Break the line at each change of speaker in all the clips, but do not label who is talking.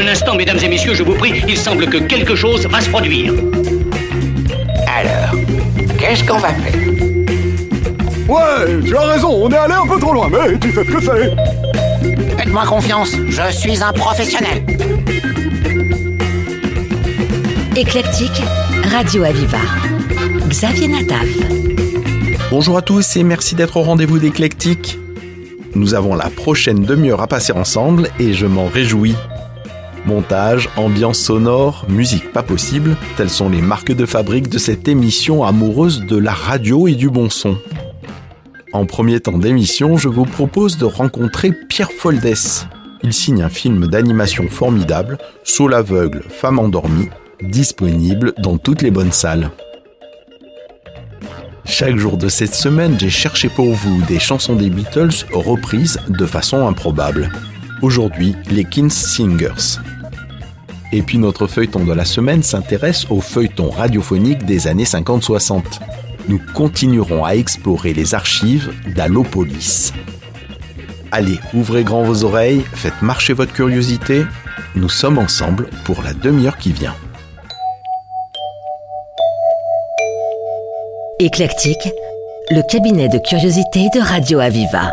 Un instant, mesdames et messieurs, je vous prie, il semble que quelque chose va se produire.
Alors, qu'est-ce qu'on va faire?
Ouais, tu as raison, on est allé un peu trop loin, mais tu sais ce que c'est.
Faites-moi confiance, je suis un professionnel.
Éclectique, Radio Aviva. Xavier Nataf.
Bonjour à tous et merci d'être au rendez-vous d'Éclectique. Nous avons la prochaine demi-heure à passer ensemble et je m'en réjouis. Montage, ambiance sonore, musique pas possible, telles sont les marques de fabrique de cette émission amoureuse de la radio et du bon son. En premier temps d'émission, je vous propose de rencontrer Pierre Foldès. Il signe un film d'animation formidable, Sous l'aveugle, femme endormie, disponible dans toutes les bonnes salles. Chaque jour de cette semaine, j'ai cherché pour vous des chansons des Beatles reprises de façon improbable. Aujourd'hui, les Kings Singers. Et puis notre feuilleton de la semaine s'intéresse au feuilleton radiophonique des années 50-60. Nous continuerons à explorer les archives d'Allopolis. Allez, ouvrez grand vos oreilles, faites marcher votre curiosité. Nous sommes ensemble pour la demi-heure qui vient.
Éclectique, le cabinet de curiosité de Radio Aviva.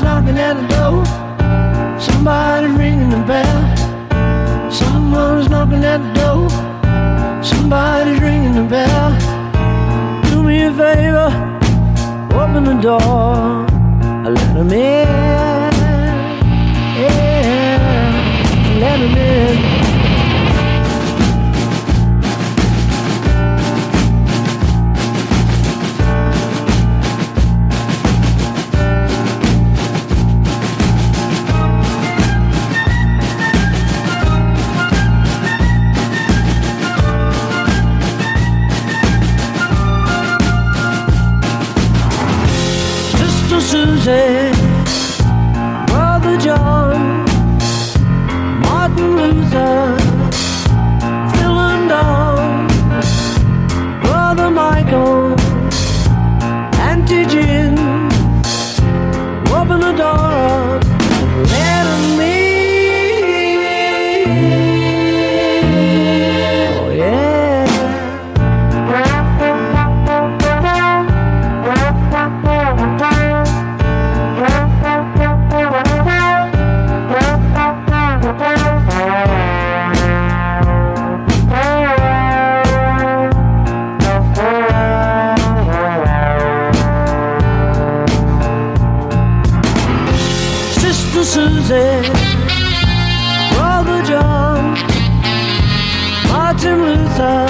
Someone's knocking at the door. Somebody's ringing the bell. Someone's knocking at the door. Somebody's ringing the bell. Do me a favor, open the door. Let them in. Yeah, let them in. roses star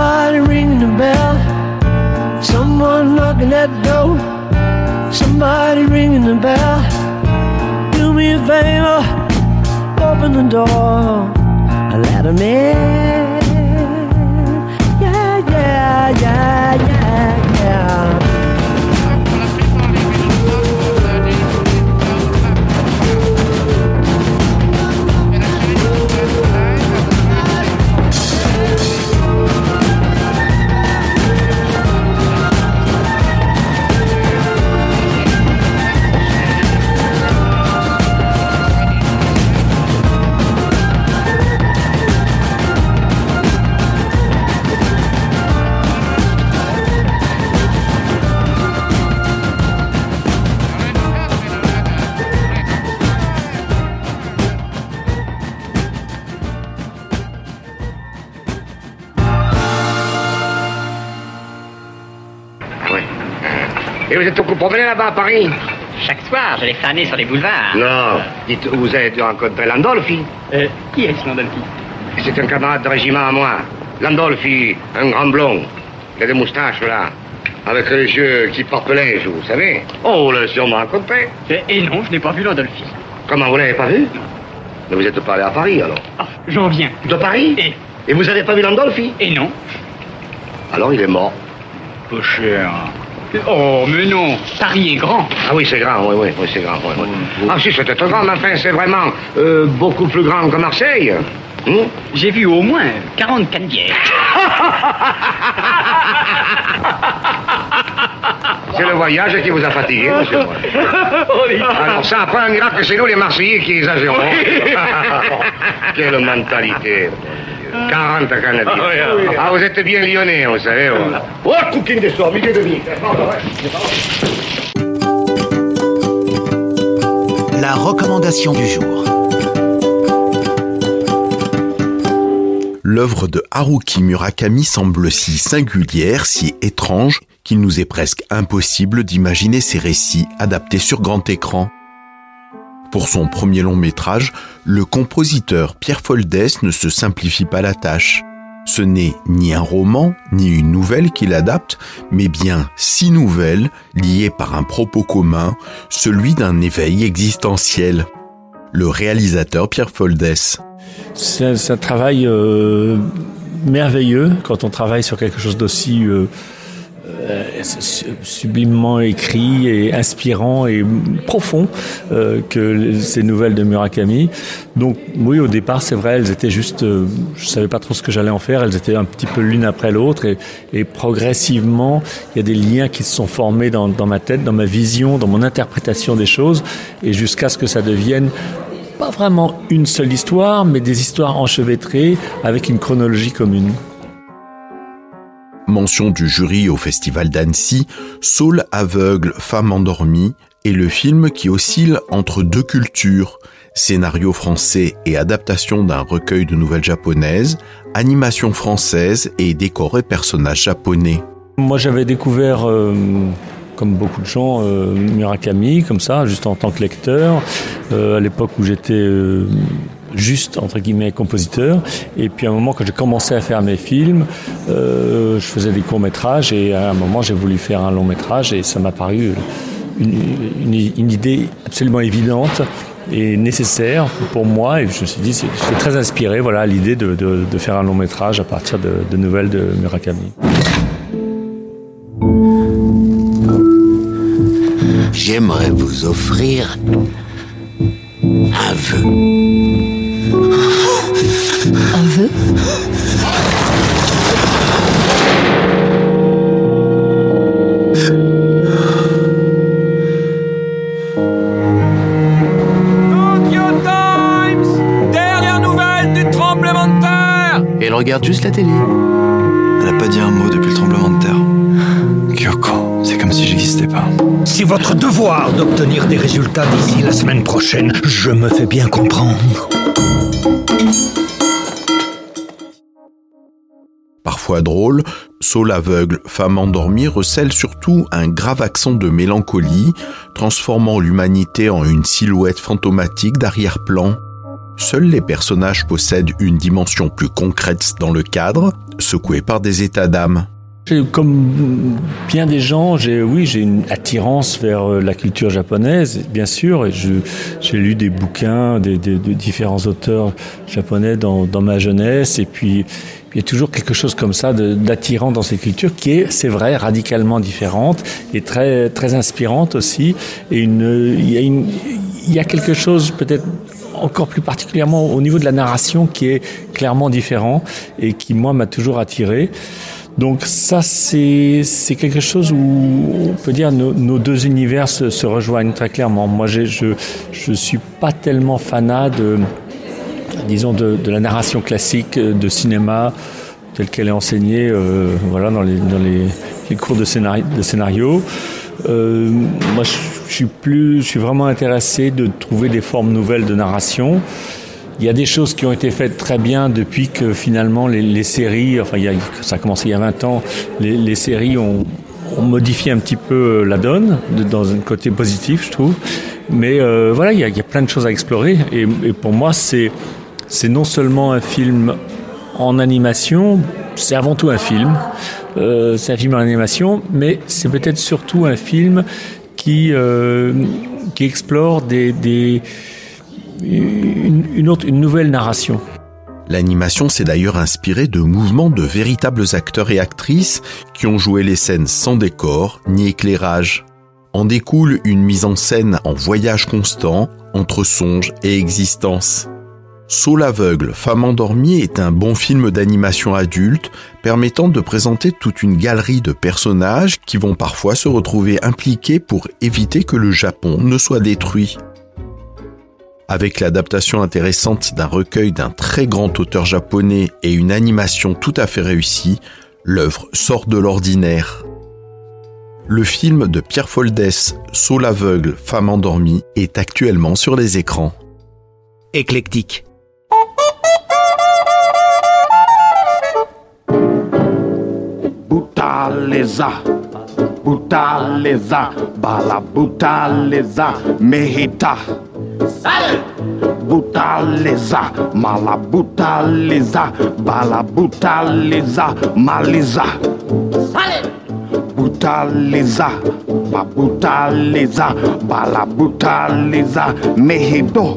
Somebody ringing the bell. Someone knocking at the door. Somebody ringing the bell. Do me a favor, open the door. Let 'em in. Yeah, yeah, yeah, yeah,
vous êtes beaucoup promené là-bas à Paris
Chaque soir, je vais flâner sur les boulevards.
Non. Dites, vous avez rencontré Landolfi
Euh, qui est ce Landolfi
C'est un camarade de régiment à moi. Landolfi, un grand blond. Il a des moustaches là. Avec les yeux qui linge, vous savez. Oh, vous l'avez sûrement rencontré.
Et, et non, je n'ai pas vu Landolfi.
Comment, vous l'avez pas vu Mais vous êtes pas allé à Paris alors
Ah, j'en viens.
De Paris
Et,
Et vous avez pas vu Landolfi
et non
Alors il est mort.
Cher. Oh, mais non, Paris est grand.
Ah oui, c'est grand, oui, oui, oui c'est grand. oui, oui. Ah si, c'était très grand, mais enfin, c'est vraiment euh, beaucoup plus grand que Marseille. Hmm?
J'ai vu au moins 44 bières.
C'est le voyage qui vous a fatigué, monsieur. Alors ça, après un miracle, c'est nous les Marseillais qui exagérons. Quelle mentalité. 40 Canadiens. Ah, vous êtes bien lyonnais, vous savez. Oh, cooking des soirs.
La recommandation du jour.
L'œuvre de Haruki Murakami semble si singulière, si étrange, qu'il nous est presque impossible d'imaginer ses récits adaptés sur grand écran. Pour son premier long métrage, le compositeur Pierre Foldès ne se simplifie pas la tâche. Ce n'est ni un roman, ni une nouvelle qu'il adapte, mais bien six nouvelles liées par un propos commun, celui d'un éveil existentiel. Le réalisateur Pierre Foldès.
C'est un travail euh, merveilleux quand on travaille sur quelque chose d'aussi euh, sublimement écrit et inspirant et profond euh, que ces nouvelles de Murakami. Donc oui, au départ, c'est vrai, elles étaient juste, euh, je savais pas trop ce que j'allais en faire. Elles étaient un petit peu l'une après l'autre et, et progressivement, il y a des liens qui se sont formés dans, dans ma tête, dans ma vision, dans mon interprétation des choses, et jusqu'à ce que ça devienne pas vraiment une seule histoire, mais des histoires enchevêtrées avec une chronologie commune.
Mention du jury au Festival d'Annecy, Saul aveugle, femme endormie est le film qui oscille entre deux cultures, scénario français et adaptation d'un recueil de nouvelles japonaises, animation française et décor et personnages japonais.
Moi, j'avais découvert, euh, comme beaucoup de gens, euh, Murakami, comme ça, juste en tant que lecteur, euh, à l'époque où j'étais juste, entre guillemets, compositeur. Et puis à un moment, quand j'ai commencé à faire mes films, euh, je faisais des courts-métrages et à un moment, j'ai voulu faire un long-métrage et ça m'a paru une, idée absolument évidente et nécessaire pour moi. Et je me suis dit, j'étais très inspiré voilà, l'idée de, faire un long-métrage à partir de, de nouvelles de Murakami.
J'aimerais vous offrir un vœu.
Un vœu
Tokyo Times Dernière nouvelle du tremblement de terre
Et elle regarde juste la télé.
Elle a pas dit un mot depuis le tremblement de terre. Kyoko, c'est comme si j'existais pas.
C'est votre devoir d'obtenir des résultats d'ici la semaine prochaine. Je me fais bien comprendre.
Drôle, Saul aveugle, femme endormie recèle surtout un grave accent de mélancolie, transformant l'humanité en une silhouette fantomatique d'arrière-plan. Seuls les personnages possèdent une dimension plus concrète dans le cadre, secoués par des états d'âme.
Comme bien des gens, j'ai oui, j'ai une attirance vers euh, la culture japonaise, bien sûr. Et j'ai lu des bouquins de, différents auteurs japonais dans, ma jeunesse. Et puis, il y a toujours quelque chose comme ça d'attirant dans ces cultures qui est, c'est vrai, radicalement différente et très très inspirante aussi. Et il y a quelque chose peut-être encore plus particulièrement au niveau de la narration qui est clairement différent et qui moi m'a toujours attiré. Donc ça, c'est quelque chose où on peut dire nos, deux univers se, rejoignent très clairement. Moi, je je suis pas tellement fanat de disons de, de, la narration classique de cinéma telle qu'elle est enseignée euh, voilà dans les dans les, cours de scénario. De scénario. Euh, moi, je suis plus, je suis vraiment intéressé de trouver des formes nouvelles de narration. Il y a des choses qui ont été faites très bien depuis que finalement les, séries, enfin il y a, ça a commencé il y a 20 ans, les, séries ont, ont modifié un petit peu la donne dans un côté positif, je trouve. Mais euh, voilà, il y, a, plein de choses à explorer et, et pour moi c'est c'est non seulement un film en animation, c'est avant tout un film. Euh, c'est un film en animation, mais c'est peut-être surtout un film qui euh, qui explore des, des une, autre, une nouvelle narration.
L'animation s'est d'ailleurs inspirée de mouvements de véritables acteurs et actrices qui ont joué les scènes sans décor ni éclairage. En découle une mise en scène en voyage constant entre songe et existence. Saul aveugle, femme endormie est un bon film d'animation adulte permettant de présenter toute une galerie de personnages qui vont parfois se retrouver impliqués pour éviter que le Japon ne soit détruit. Avec l'adaptation intéressante d'un recueil d'un très grand auteur japonais et une animation tout à fait réussie, l'œuvre sort de l'ordinaire. Le film de Pierre Foldès, Saul aveugle, femme endormie, est actuellement sur les écrans.
Éclectique.
Bala Butaleza, Mehita. Butaliza, malabutaliza, balabutaliza, maliza. Butaliza, babutaliza, balabutaliza, mehido.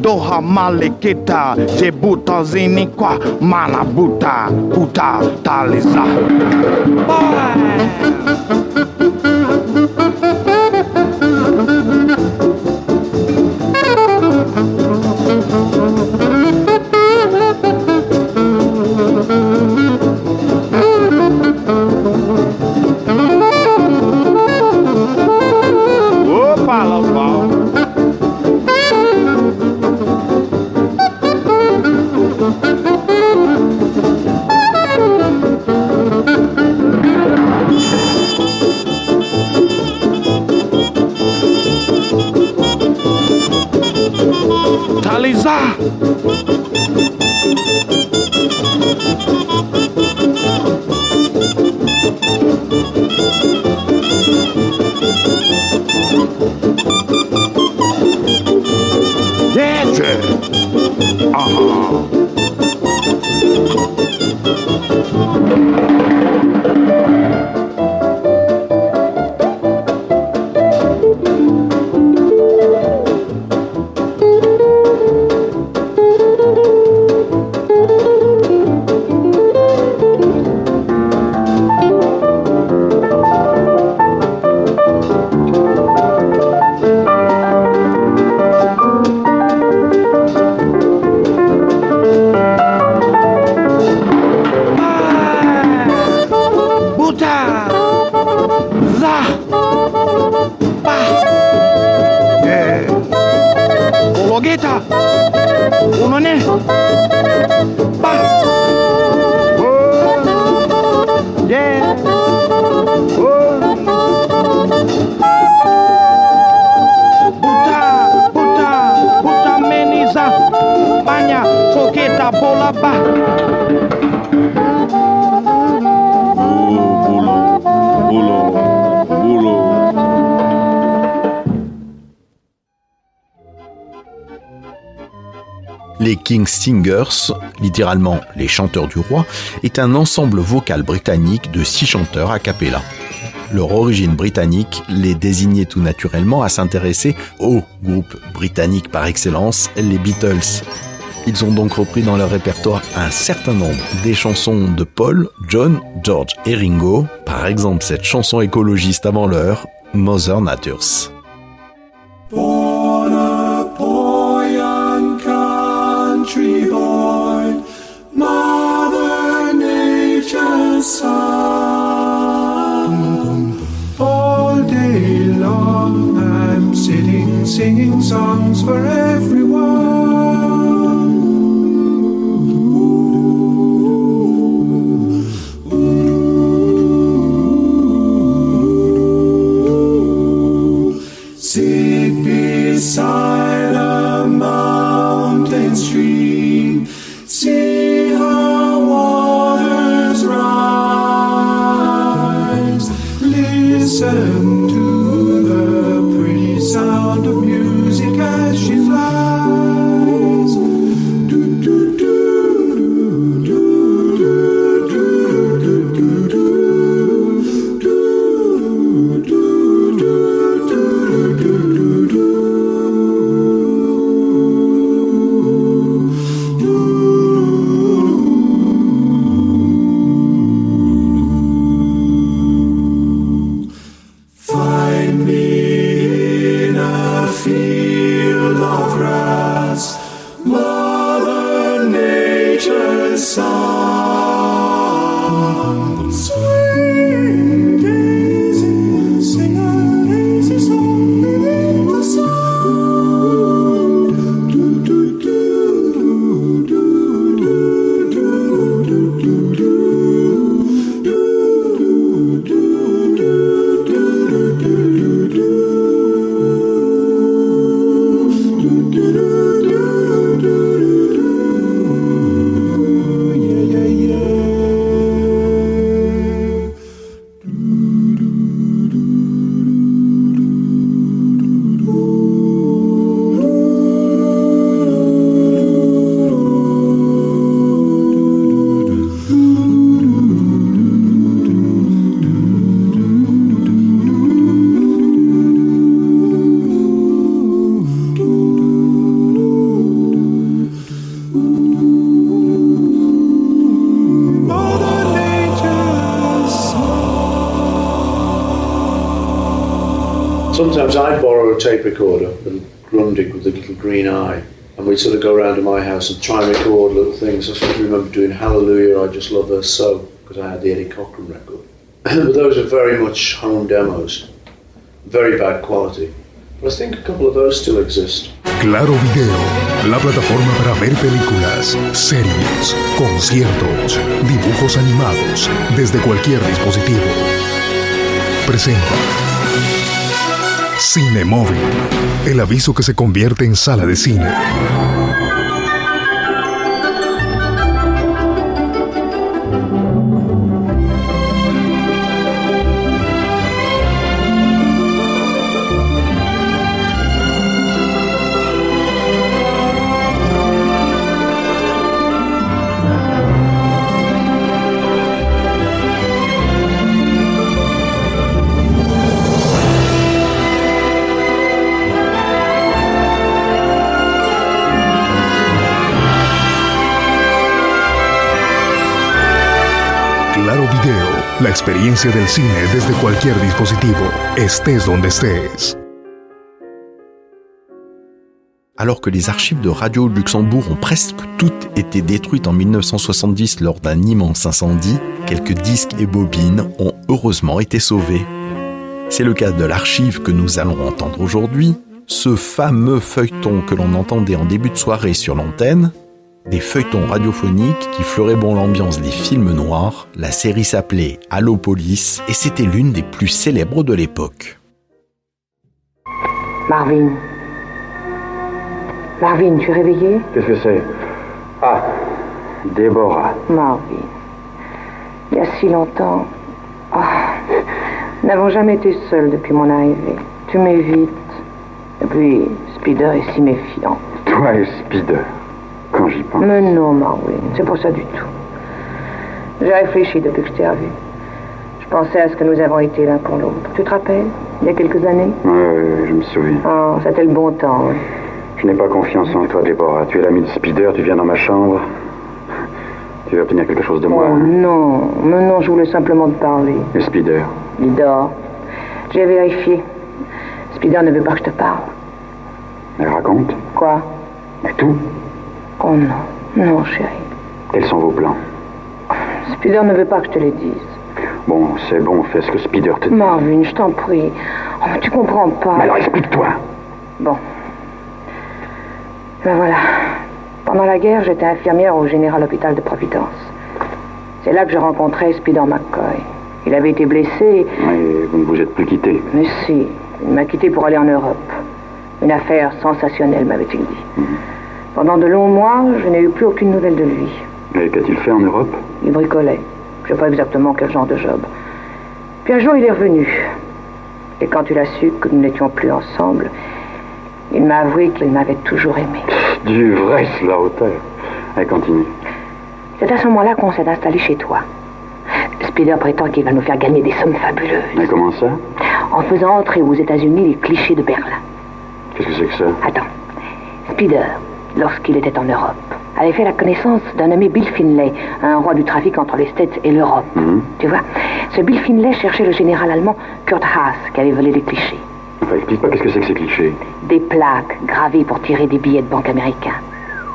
Doha Maleketa, Jebuta Zinikwa, Manabuta, Puta, Taliza.
Les King Singers, littéralement les chanteurs du roi, est un ensemble vocal britannique de six chanteurs a cappella. Leur origine britannique les désignait tout naturellement à s'intéresser au groupe britannique par excellence, les Beatles. Ils ont donc repris dans leur répertoire un certain nombre des chansons de Paul, John, George et Ringo, par exemple cette chanson écologiste avant l'heure, Mother Natures.
Singing songs for everyone. Sit beside a mountain stream, song.
Sometimes I'd borrow a tape recorder, little Grundig with the little green eye, and we'd sort of go around to my house and try and record little things. I sort of remember doing Hallelujah, I Just Love Her So, because I had the Eddie Cochran record. but those are very much home demos, very bad quality. But I think a couple of those still exist.
Claro Video, la plataforma para ver películas, series, conciertos, dibujos animados desde cualquier dispositivo. Presenta Cinemóvil, el aviso que se convierte en sala de cine. Experiencia del cine desde cualquier dispositivo, estés donde estés.
Alors que les archives de Radio Luxembourg ont presque toutes été détruites en 1970 lors d'un immense incendie, quelques disques et bobines ont heureusement été sauvés. C'est le cas de l'archive que nous allons entendre aujourd'hui, ce fameux feuilleton que l'on entendait en début de soirée sur l'antenne, des feuilletons radiophoniques qui fleuraient bon l'ambiance des films noirs. La série s'appelait Allo Police et c'était l'une des plus célèbres de l'époque.
Marvin. Marvin, tu es réveillé?
Qu'est-ce que c'est? Ah, Déborah.
Marvin. Il y a si longtemps. Ah, nous n'avons jamais été seuls depuis mon arrivée. Tu m'évites. Et puis, Spider est si méfiant.
Toi et Spider. Quand j'y pense.
Mais non, Marvin, c'est pas ça du tout. J'ai réfléchi depuis que je t'ai revu. Je pensais à ce que nous avons été l'un pour l'autre. Tu te rappelles Il y a quelques années?
Ouais, ouais, je me souviens.
Oh, c'était le bon temps, oui.
Je n'ai pas confiance en toi, Déborah. Tu es l'ami de Spider, tu viens dans ma chambre. Tu veux obtenir quelque chose de moi.
Oh non, mais non, je voulais simplement te parler.
Et Spider?
Il dort. J'ai vérifié. Spider ne veut pas que je te parle.
Elle raconte?
Quoi?
Mais tout
Oh non, non, chérie.
Quels sont vos plans
Spider ne veut pas que je te les dise.
Bon, c'est bon, fais ce que Spider te dit.
Marvin, je t'en prie. Oh, tu comprends pas.
Mais alors explique-toi.
Bon. Ben voilà. Pendant la guerre, j'étais infirmière au Général Hôpital de Providence. C'est là que je rencontrais Spider McCoy. Il avait été blessé.
Mais vous ne vous êtes plus quitté.
Mais si, il m'a quitté pour aller en Europe. Une affaire sensationnelle, m'avait-il dit.
Mhm.
Pendant de longs mois, je n'ai eu plus aucune nouvelle de lui.
Et qu'a-t-il fait en Europe?
Il bricolait. Je ne sais pas exactement quel genre de job. Puis un jour, il est revenu. Et quand il a su que nous n'étions plus ensemble, il m'a avoué qu'il m'avait toujours aimé.
Du vrai Slaughter. Allez, continue.
C'est à ce moment-là qu'on s'est installé chez toi. Spider prétend qu'il va nous faire gagner des sommes fabuleuses.
Et comment ça?
En faisant entrer aux États-Unis les clichés de Berlin.
Qu'est-ce que c'est que ça?
Attends. Spider, lorsqu'il était en Europe, avait fait la connaissance d'un nommé Bill Finlay, un roi du trafic entre les States et l'Europe.
Mhm.
Tu vois Ce Bill Finlay cherchait le général allemand Kurt Haas, qui avait volé les clichés.
Enfin, explique pas qu'est-ce que c'est que ces clichés.
Des plaques gravées pour tirer des billets de banque américains.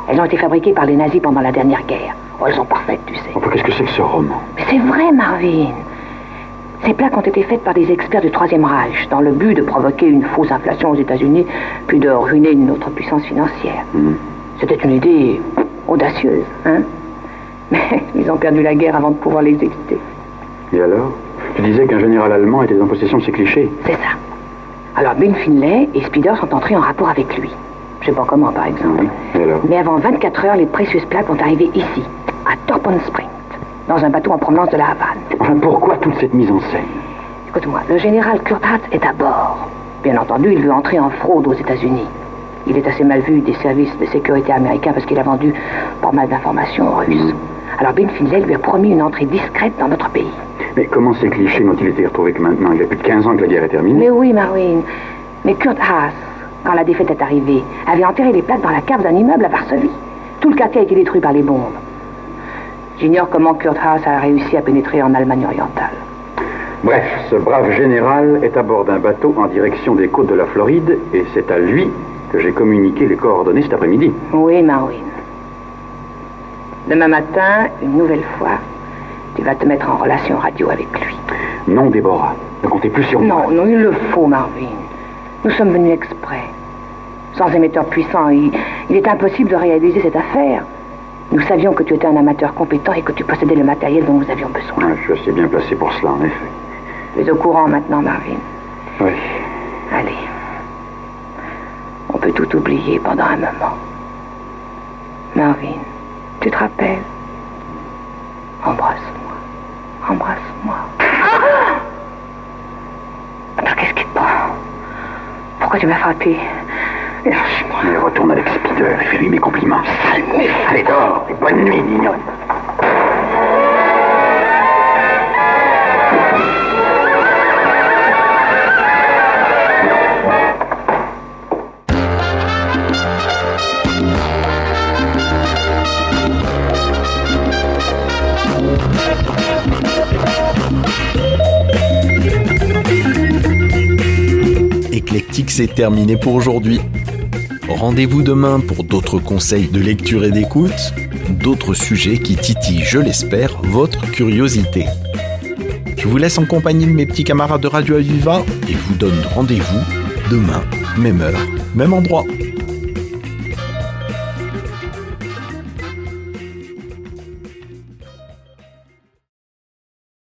Elles ont été fabriquées par les nazis pendant la dernière guerre. Oh, elles sont parfaites, tu sais.
Enfin, qu'est-ce que c'est que ce roman
Mais c'est vrai, Marvin. Ces plaques ont été faites par des experts du Troisième Reich dans le but de provoquer une fausse inflation aux États-Unis, puis de ruiner notre puissance financière.
Mhm.
C'était une idée audacieuse, hein Mais ils ont perdu la guerre avant de pouvoir l'exécuter.
Et alors? Tu disais qu'un général allemand était en possession de ces clichés.
C'est ça. Alors Bill Finlay et Spider sont entrés en rapport avec lui. Je sais pas comment, par exemple.
Et alors?
Mais avant 24 heures, les précieuses plaques vont arriver ici, à Torpon Spring, dans un bateau en provenance de la Havane.
Enfin, pourquoi toute cette mise en scène?
Écoute-moi, le général Kurt Hatz est à bord. Bien entendu, il veut entrer en fraude aux États-Unis. Il est assez mal vu des services de sécurité américains parce qu'il a vendu pas mal d'informations aux Russes. Alors Bill Finlay lui a promis une entrée discrète dans notre pays.
Mais comment ces clichés n'ont-ils été retrouvés que maintenant? Il y a plus de 15 ans que la guerre est terminée.
Mais oui, Marwin. Mais Kurt Haas, quand la défaite est arrivée, avait enterré les plaques dans la cave d'un immeuble à Varsovie. Tout le quartier a été détruit par les bombes. J'ignore comment Kurt Haas a réussi à pénétrer en Allemagne orientale.
Bref, ce brave général est à bord d'un bateau en direction des côtes de la Floride et c'est à lui que j'ai communiqué les coordonnées cet après-midi.
Oui, Marwin. Demain matin, une nouvelle fois, tu vas te mettre en relation radio avec lui.
Non, Déborah, ne comptez plus sur moi.
Non, non, il le faut, Marvin. Nous sommes venus exprès. Sans émetteur puissant, il, il est impossible de réaliser cette affaire. Nous savions que tu étais un amateur compétent et que tu possédais le matériel dont nous avions besoin.
Ah, je suis assez bien placé pour cela, en effet.
Tu es au courant maintenant, Marvin.
Oui.
Allez. Peut tout oublier pendant un moment. Marvin, tu te rappelles? Embrasse-moi. Embrasse-moi. Ah Attends, qu'est-ce qui te prend? Pourquoi tu m'as frappé Lâche-moi.
Retourne avec Spider et fais-lui mes compliments. Allez, dors et bonne nuit, mignonne.
C'est terminé pour aujourd'hui. Rendez-vous demain pour d'autres conseils de lecture et d'écoute, d'autres sujets qui titillent, je l'espère, votre curiosité. Je vous laisse en compagnie de mes petits camarades de Radio Aviva et vous donne rendez-vous demain, même heure, même endroit.